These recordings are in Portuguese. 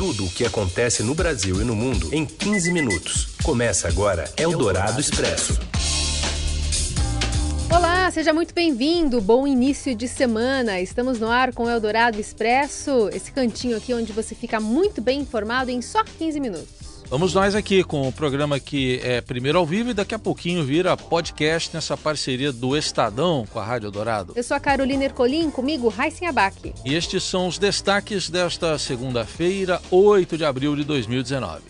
Tudo o que acontece no Brasil e no mundo em 15 minutos. Começa agora Eldorado Expresso. Olá, seja muito bem-vindo. Bom início de semana. Estamos no ar com Eldorado Expresso, esse cantinho aqui onde você fica muito bem informado em só 15 minutos. Vamos nós aqui com o programa que é primeiro ao vivo e daqui a pouquinho vira podcast nessa parceria do Estadão com a Rádio Dourado. Eu sou a Carolina Ercolim, comigo Raíssen Abac. E estes são os destaques desta segunda-feira, 8 de abril de 2019.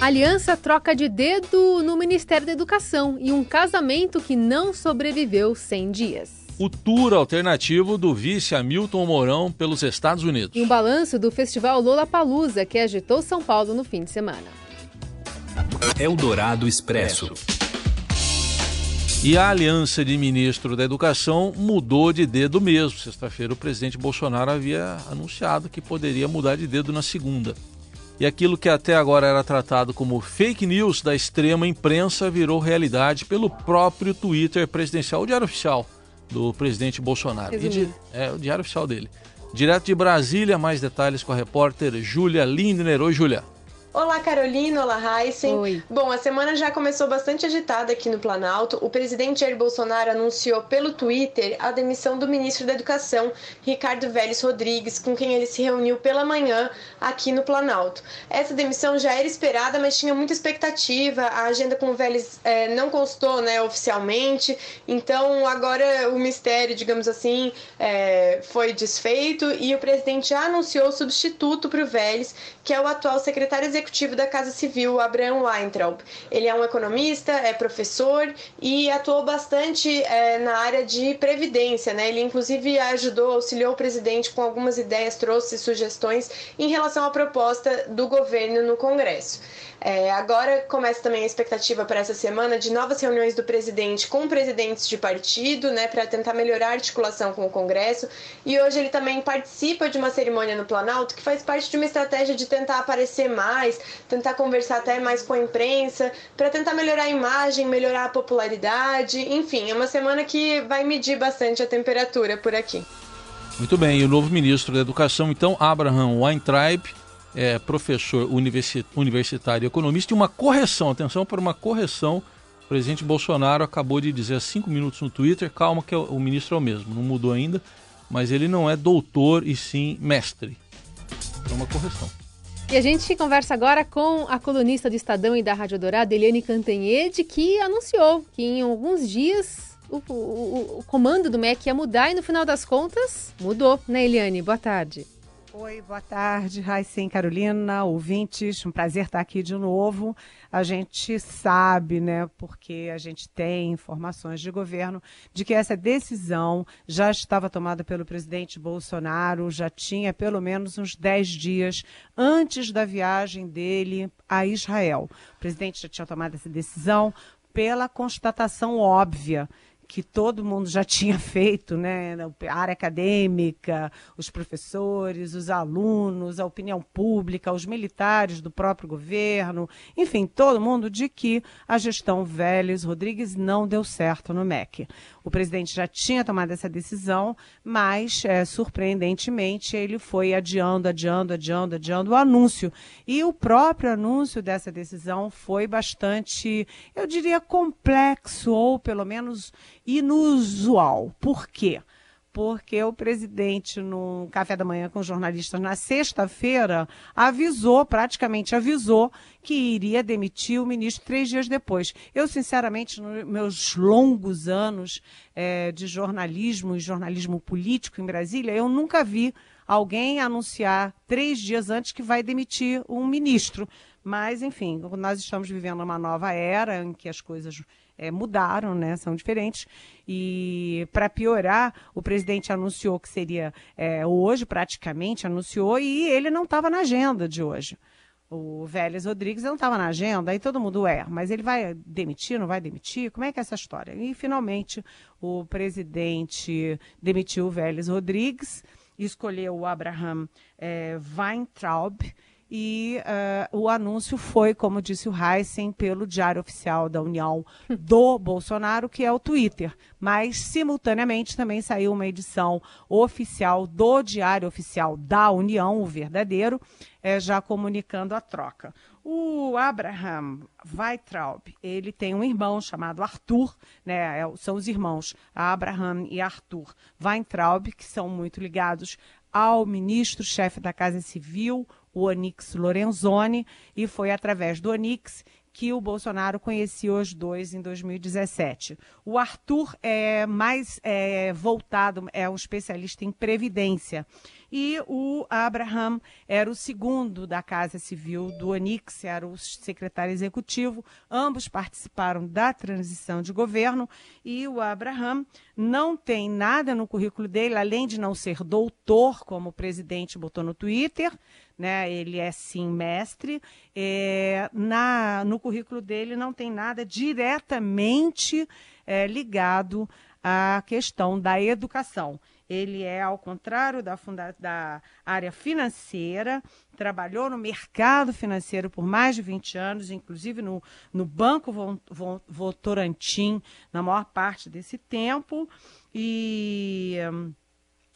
Aliança troca de dedo no Ministério da Educação e um casamento que não sobreviveu 100 dias o tour alternativo do vice Hamilton Mourão pelos Estados Unidos. E um balanço do festival Lola Palusa, que agitou São Paulo no fim de semana. Eldorado Expresso. E a aliança de ministro da Educação mudou de dedo mesmo. Sexta-feira, o presidente Bolsonaro havia anunciado que poderia mudar de dedo na segunda. E aquilo que até agora era tratado como fake news da extrema imprensa virou realidade pelo próprio Twitter presidencial, o Diário Oficial do presidente Bolsonaro. De, é o diário oficial dele. Direto de Brasília, mais detalhes com a repórter Júlia Lindner. Oi, Júlia. Olá, Carolina. Olá, Heisen. Oi. Bom, a semana já começou bastante agitada aqui no Planalto. O presidente Jair Bolsonaro anunciou pelo Twitter a demissão do ministro da Educação, Ricardo Vélez Rodrigues, com quem ele se reuniu pela manhã aqui no Planalto. Essa demissão já era esperada, mas tinha muita expectativa. A agenda com o Vélez é, não constou né, oficialmente, então agora o mistério, digamos assim, é, foi desfeito e o presidente já anunciou o substituto para o Vélez, que é o atual secretário executivo executivo da Casa Civil, Abraham Weintraub. Ele é um economista, é professor e atuou bastante é, na área de previdência. Né? Ele, inclusive, ajudou, auxiliou o presidente com algumas ideias, trouxe sugestões em relação à proposta do governo no Congresso. É, agora começa também a expectativa para essa semana de novas reuniões do presidente com presidentes de partido, né, para tentar melhorar a articulação com o Congresso. E hoje ele também participa de uma cerimônia no Planalto que faz parte de uma estratégia de tentar aparecer mais, tentar conversar até mais com a imprensa, para tentar melhorar a imagem, melhorar a popularidade. Enfim, é uma semana que vai medir bastante a temperatura por aqui. Muito bem, e o novo ministro da Educação, então, Abraham Weintraub, é, professor universitário e economista, e uma correção, atenção para uma correção. O presidente Bolsonaro acabou de dizer há cinco minutos no Twitter, calma que o ministro é o mesmo, não mudou ainda, mas ele não é doutor e sim mestre. É uma correção. E a gente conversa agora com a colunista do Estadão e da Rádio Dourado, Eliane Cantanhede, que anunciou que em alguns dias o, o, o comando do MEC ia mudar e no final das contas mudou, né, Eliane? Boa tarde. Oi, boa tarde, Raicem Carolina, ouvintes, um prazer estar aqui de novo. A gente sabe, né, porque a gente tem informações de governo, de que essa decisão já estava tomada pelo presidente Bolsonaro, já tinha pelo menos uns 10 dias antes da viagem dele a Israel. O presidente já tinha tomado essa decisão pela constatação óbvia que todo mundo já tinha feito, né? A área acadêmica, os professores, os alunos, a opinião pública, os militares do próprio governo, enfim, todo mundo de que a gestão Vélez Rodrigues não deu certo no MEC. O presidente já tinha tomado essa decisão, mas, é, surpreendentemente, ele foi adiando, adiando, adiando, adiando o anúncio. E o próprio anúncio dessa decisão foi bastante, eu diria, complexo, ou pelo menos inusual. Por quê? porque o presidente, num café da manhã com jornalistas na sexta-feira, avisou, praticamente avisou, que iria demitir o ministro três dias depois. Eu, sinceramente, nos meus longos anos é, de jornalismo e jornalismo político em Brasília, eu nunca vi alguém anunciar três dias antes que vai demitir um ministro. Mas, enfim, nós estamos vivendo uma nova era em que as coisas é, mudaram, né? São diferentes. E para piorar, o presidente anunciou que seria é, hoje, praticamente anunciou, e ele não estava na agenda de hoje. O Vélez Rodrigues não estava na agenda, aí todo mundo é, mas ele vai demitir, não vai demitir? Como é que é essa história? E finalmente o presidente demitiu o Vélez Rodrigues, escolheu o Abraham é, Weintraub, e uh, o anúncio foi, como disse o Heisen, pelo Diário Oficial da União do Bolsonaro, que é o Twitter. Mas, simultaneamente, também saiu uma edição oficial do Diário Oficial da União, o verdadeiro, é, já comunicando a troca. O Abraham Weitraub, ele tem um irmão chamado Arthur, né? É, são os irmãos Abraham e Arthur Weintraub, que são muito ligados ao ministro-chefe da Casa Civil, o Onix Lorenzoni, e foi através do Onix que o Bolsonaro conhecia os dois em 2017. O Arthur é mais é, voltado, é um especialista em previdência e o Abraham era o segundo da Casa Civil do Onix, era o secretário executivo. Ambos participaram da transição de governo e o Abraham não tem nada no currículo dele, além de não ser doutor, como o presidente botou no Twitter, né? Ele é sim mestre. É, na, no currículo dele não tem nada diretamente é, ligado à questão da educação. Ele é, ao contrário da, funda da área financeira, trabalhou no mercado financeiro por mais de 20 anos, inclusive no, no Banco Votorantim, na maior parte desse tempo. E.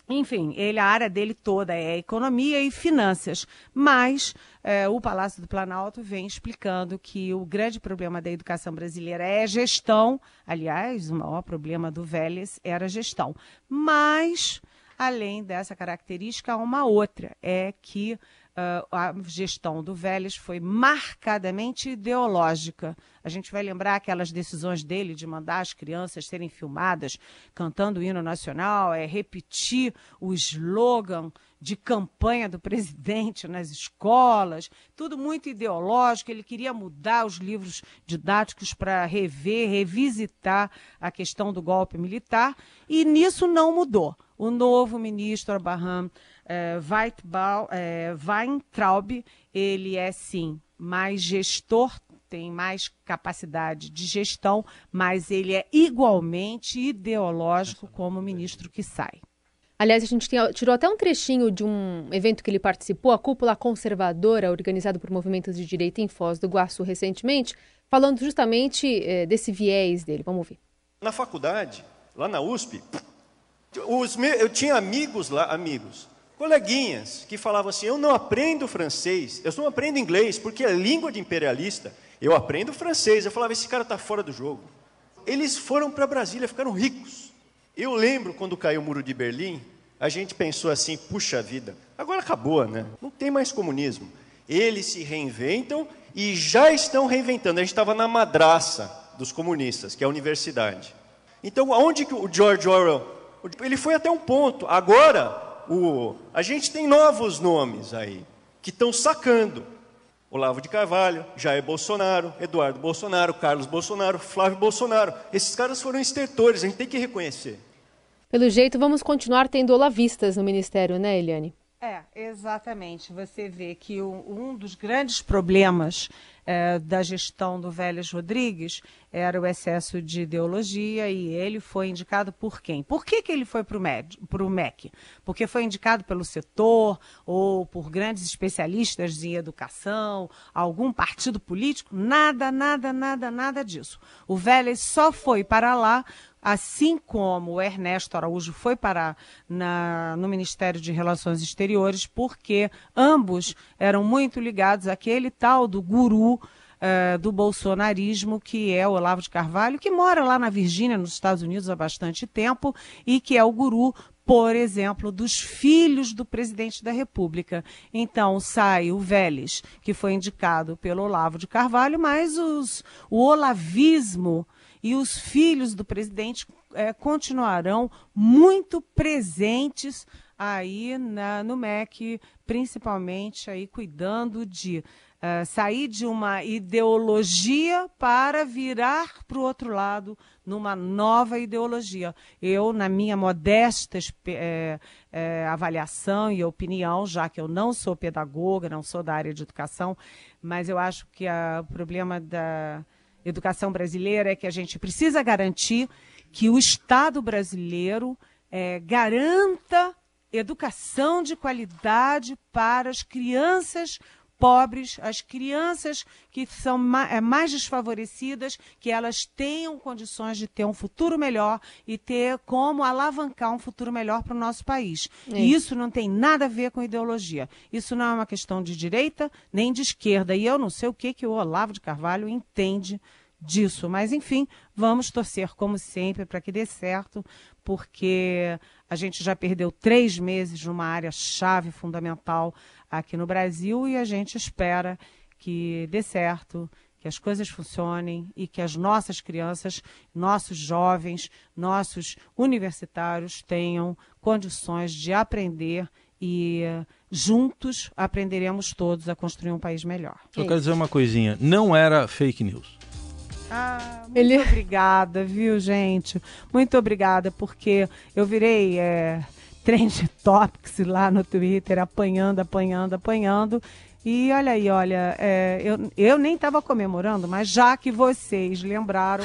Enfim, ele, a área dele toda é economia e finanças, mas é, o Palácio do Planalto vem explicando que o grande problema da educação brasileira é gestão. Aliás, o maior problema do Vélez era gestão. Mas, além dessa característica, há uma outra, é que uh, a gestão do Vélez foi marcadamente ideológica. A gente vai lembrar aquelas decisões dele de mandar as crianças serem filmadas cantando o hino nacional, é repetir o slogan de campanha do presidente nas escolas, tudo muito ideológico. Ele queria mudar os livros didáticos para rever, revisitar a questão do golpe militar, e nisso não mudou. O novo ministro Abraham é, é, Weintraub, ele é sim mais gestor, tem mais capacidade de gestão, mas ele é igualmente ideológico como o ministro que sai. Aliás, a gente tirou até um trechinho de um evento que ele participou, a cúpula conservadora, organizada por movimentos de direita em Foz do Iguaçu recentemente, falando justamente eh, desse viés dele. Vamos ouvir. Na faculdade, lá na USP, os meus, eu tinha amigos lá, amigos, coleguinhas que falavam assim: eu não aprendo francês, eu não aprendo inglês, porque é língua de imperialista. Eu aprendo francês. Eu falava: esse cara está fora do jogo. Eles foram para Brasília, ficaram ricos. Eu lembro quando caiu o muro de Berlim, a gente pensou assim: puxa vida, agora acabou, né? Não tem mais comunismo. Eles se reinventam e já estão reinventando. A gente estava na madraça dos comunistas, que é a universidade. Então, aonde que o George Orwell ele foi até um ponto. Agora o, a gente tem novos nomes aí, que estão sacando. Olavo de Carvalho, Jair Bolsonaro, Eduardo Bolsonaro, Carlos Bolsonaro, Flávio Bolsonaro. Esses caras foram estertores, a gente tem que reconhecer. Pelo jeito, vamos continuar tendo olavistas no Ministério, né, Eliane? É, exatamente. Você vê que um dos grandes problemas é, da gestão do Vélez Rodrigues era o excesso de ideologia e ele foi indicado por quem? Por que, que ele foi para o MEC? Porque foi indicado pelo setor ou por grandes especialistas em educação, algum partido político? Nada, nada, nada, nada disso. O Vélez só foi para lá assim como o Ernesto Araújo foi parar na, no Ministério de Relações Exteriores, porque ambos eram muito ligados àquele tal do guru uh, do bolsonarismo, que é o Olavo de Carvalho, que mora lá na Virgínia, nos Estados Unidos, há bastante tempo, e que é o guru por exemplo, dos filhos do presidente da República. Então, sai o Vélez, que foi indicado pelo Olavo de Carvalho, mas os, o olavismo e os filhos do presidente é, continuarão muito presentes aí na, no MEC, principalmente aí cuidando de uh, sair de uma ideologia para virar para o outro lado numa nova ideologia. Eu, na minha modesta é, é, avaliação e opinião, já que eu não sou pedagoga, não sou da área de educação, mas eu acho que o problema da educação brasileira é que a gente precisa garantir que o Estado brasileiro é, garanta educação de qualidade para as crianças pobres, as crianças que são é, mais desfavorecidas, que elas tenham condições de ter um futuro melhor e ter como alavancar um futuro melhor para o nosso país. É. E isso não tem nada a ver com ideologia. Isso não é uma questão de direita nem de esquerda. E eu não sei o que, que o Olavo de Carvalho entende disso. Mas, enfim, vamos torcer, como sempre, para que dê certo, porque a gente já perdeu três meses numa área chave fundamental aqui no Brasil e a gente espera que dê certo, que as coisas funcionem e que as nossas crianças, nossos jovens, nossos universitários tenham condições de aprender e juntos aprenderemos todos a construir um país melhor. Eu quero dizer uma coisinha, não era fake news. Ah, muito Ele... obrigada, viu, gente? Muito obrigada, porque eu virei é, trend topics lá no Twitter, apanhando, apanhando, apanhando. E olha aí, olha, é, eu, eu nem estava comemorando, mas já que vocês lembraram,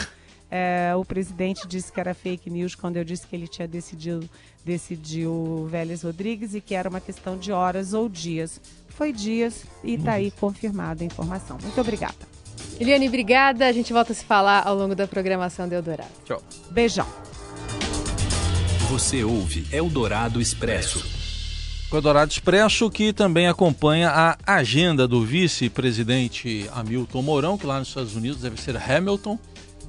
é, o presidente disse que era fake news quando eu disse que ele tinha decidido decidiu Vélez Rodrigues e que era uma questão de horas ou dias. Foi dias e está aí confirmada a informação. Muito obrigada. Eliane, obrigada. A gente volta a se falar ao longo da programação do Eldorado. Tchau. Beijão. Você ouve Eldorado Expresso. O Eldorado Expresso que também acompanha a agenda do vice-presidente Hamilton Mourão, que lá nos Estados Unidos deve ser Hamilton,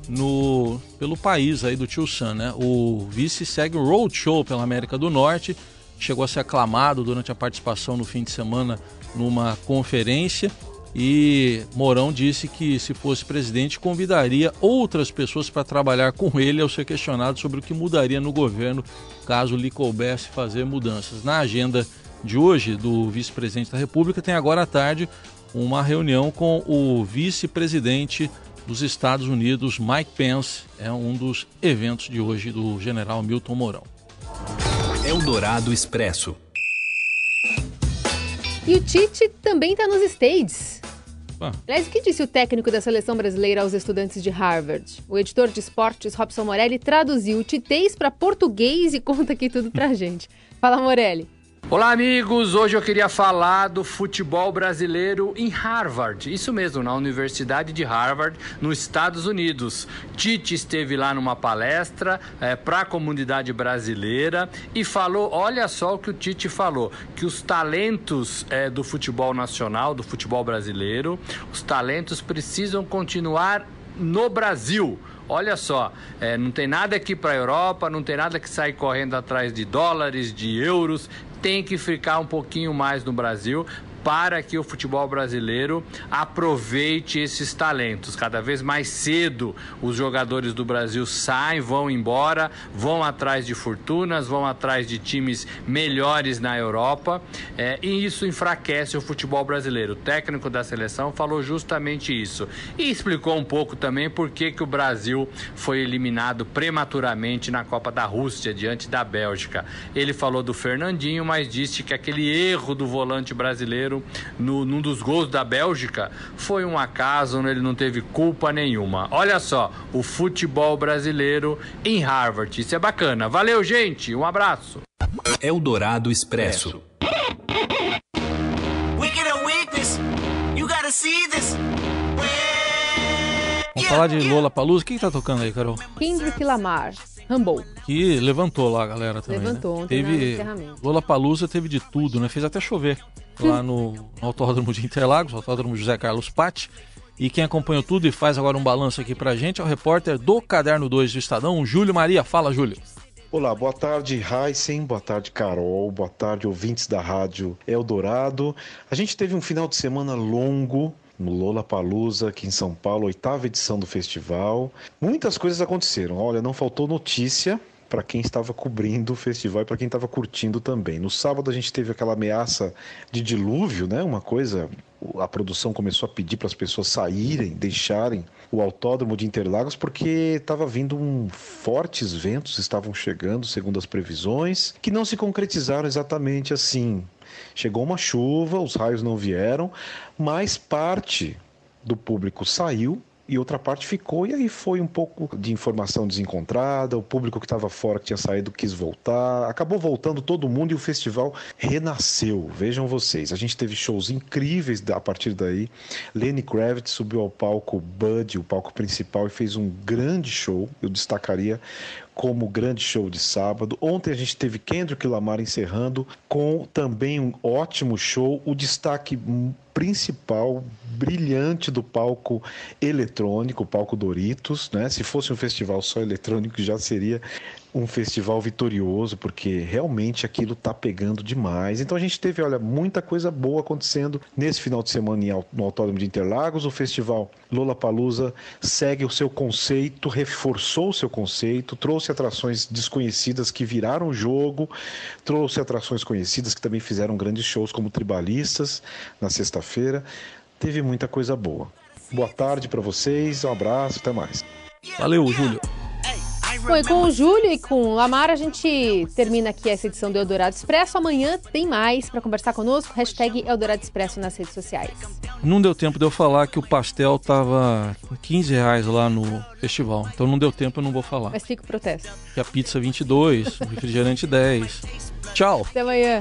no, pelo país aí do Tio Sam, né? O vice segue o roadshow pela América do Norte, chegou a ser aclamado durante a participação no fim de semana numa conferência e Mourão disse que, se fosse presidente, convidaria outras pessoas para trabalhar com ele ao ser questionado sobre o que mudaria no governo caso lhe coubesse fazer mudanças. Na agenda de hoje do vice-presidente da República, tem agora à tarde uma reunião com o vice-presidente dos Estados Unidos, Mike Pence. É um dos eventos de hoje do general Milton Mourão. Eldorado Expresso. E o Tite também está nos States. Ah. Aliás, o que disse o técnico da seleção brasileira aos estudantes de Harvard? O editor de esportes, Robson Morelli, traduziu o titês para português e conta aqui tudo pra gente. Fala, Morelli. Olá, amigos! Hoje eu queria falar do futebol brasileiro em Harvard. Isso mesmo, na Universidade de Harvard, nos Estados Unidos. Tite esteve lá numa palestra é, para a comunidade brasileira e falou: olha só o que o Tite falou, que os talentos é, do futebol nacional, do futebol brasileiro, os talentos precisam continuar no Brasil. Olha só, é, não tem nada aqui para a Europa, não tem nada que sair correndo atrás de dólares, de euros, tem que ficar um pouquinho mais no Brasil para que o futebol brasileiro aproveite esses talentos. Cada vez mais cedo os jogadores do Brasil saem, vão embora, vão atrás de fortunas, vão atrás de times melhores na Europa é, e isso enfraquece o futebol brasileiro. O técnico da seleção falou justamente isso e explicou um pouco também por que, que o Brasil foi eliminado prematuramente na Copa da Rússia diante da Bélgica. Ele falou do Fernandinho, mas disse que aquele erro do volante brasileiro brasileiro no, num dos gols da Bélgica foi um acaso, ele não teve culpa nenhuma. Olha só, o futebol brasileiro em Harvard. Isso é bacana. Valeu, gente. Um abraço. Eldorado Expresso. Vamos falar de Lola Palusa. O que, que tá tocando aí, Carol? Kendrick Lamar. Rumble. Que levantou lá a galera também. Né? Levantou, né? teve Lola Palusa teve de tudo, né? Fez até chover lá no, no Autódromo de Interlagos, Autódromo José Carlos Patti. E quem acompanhou tudo e faz agora um balanço aqui pra gente é o repórter do Caderno 2 do Estadão, Júlio Maria. Fala, Júlio. Olá, boa tarde, Heisen, boa tarde, Carol, boa tarde, ouvintes da Rádio Eldorado. A gente teve um final de semana longo, no Lola Palusa, aqui em São Paulo, oitava edição do festival. Muitas coisas aconteceram. Olha, não faltou notícia para quem estava cobrindo o festival e para quem estava curtindo também. No sábado a gente teve aquela ameaça de dilúvio, né? Uma coisa, a produção começou a pedir para as pessoas saírem, deixarem o autódromo de Interlagos porque estava vindo um fortes ventos estavam chegando, segundo as previsões, que não se concretizaram exatamente assim. Chegou uma chuva, os raios não vieram, mas parte do público saiu e outra parte ficou, e aí foi um pouco de informação desencontrada, o público que estava fora, que tinha saído, quis voltar, acabou voltando todo mundo e o festival renasceu. Vejam vocês, a gente teve shows incríveis a partir daí. Lenny Kravitz subiu ao palco Bud, o palco principal, e fez um grande show. Eu destacaria como grande show de sábado. Ontem a gente teve Kendrick Lamar encerrando com também um ótimo show. O destaque principal, brilhante do palco eletrônico, o palco Doritos, né? Se fosse um festival só eletrônico já seria um festival vitorioso, porque realmente aquilo tá pegando demais. Então a gente teve, olha, muita coisa boa acontecendo nesse final de semana no Autódromo de Interlagos. O festival Lollapalooza segue o seu conceito, reforçou o seu conceito, trouxe atrações desconhecidas que viraram jogo, trouxe atrações conhecidas que também fizeram grandes shows como Tribalistas na sexta-feira. Teve muita coisa boa. Boa tarde para vocês, um abraço, até mais. Valeu, Júlio. Bom, e com o Júlio e com o Lamar, a gente termina aqui essa edição do Eldorado Expresso. Amanhã tem mais para conversar conosco. Hashtag Eldorado Expresso nas redes sociais. Não deu tempo de eu falar que o pastel tava 15 reais lá no festival. Então não deu tempo, eu não vou falar. Mas fica o protesto. Que a pizza 22, o refrigerante 10. Tchau. Até amanhã.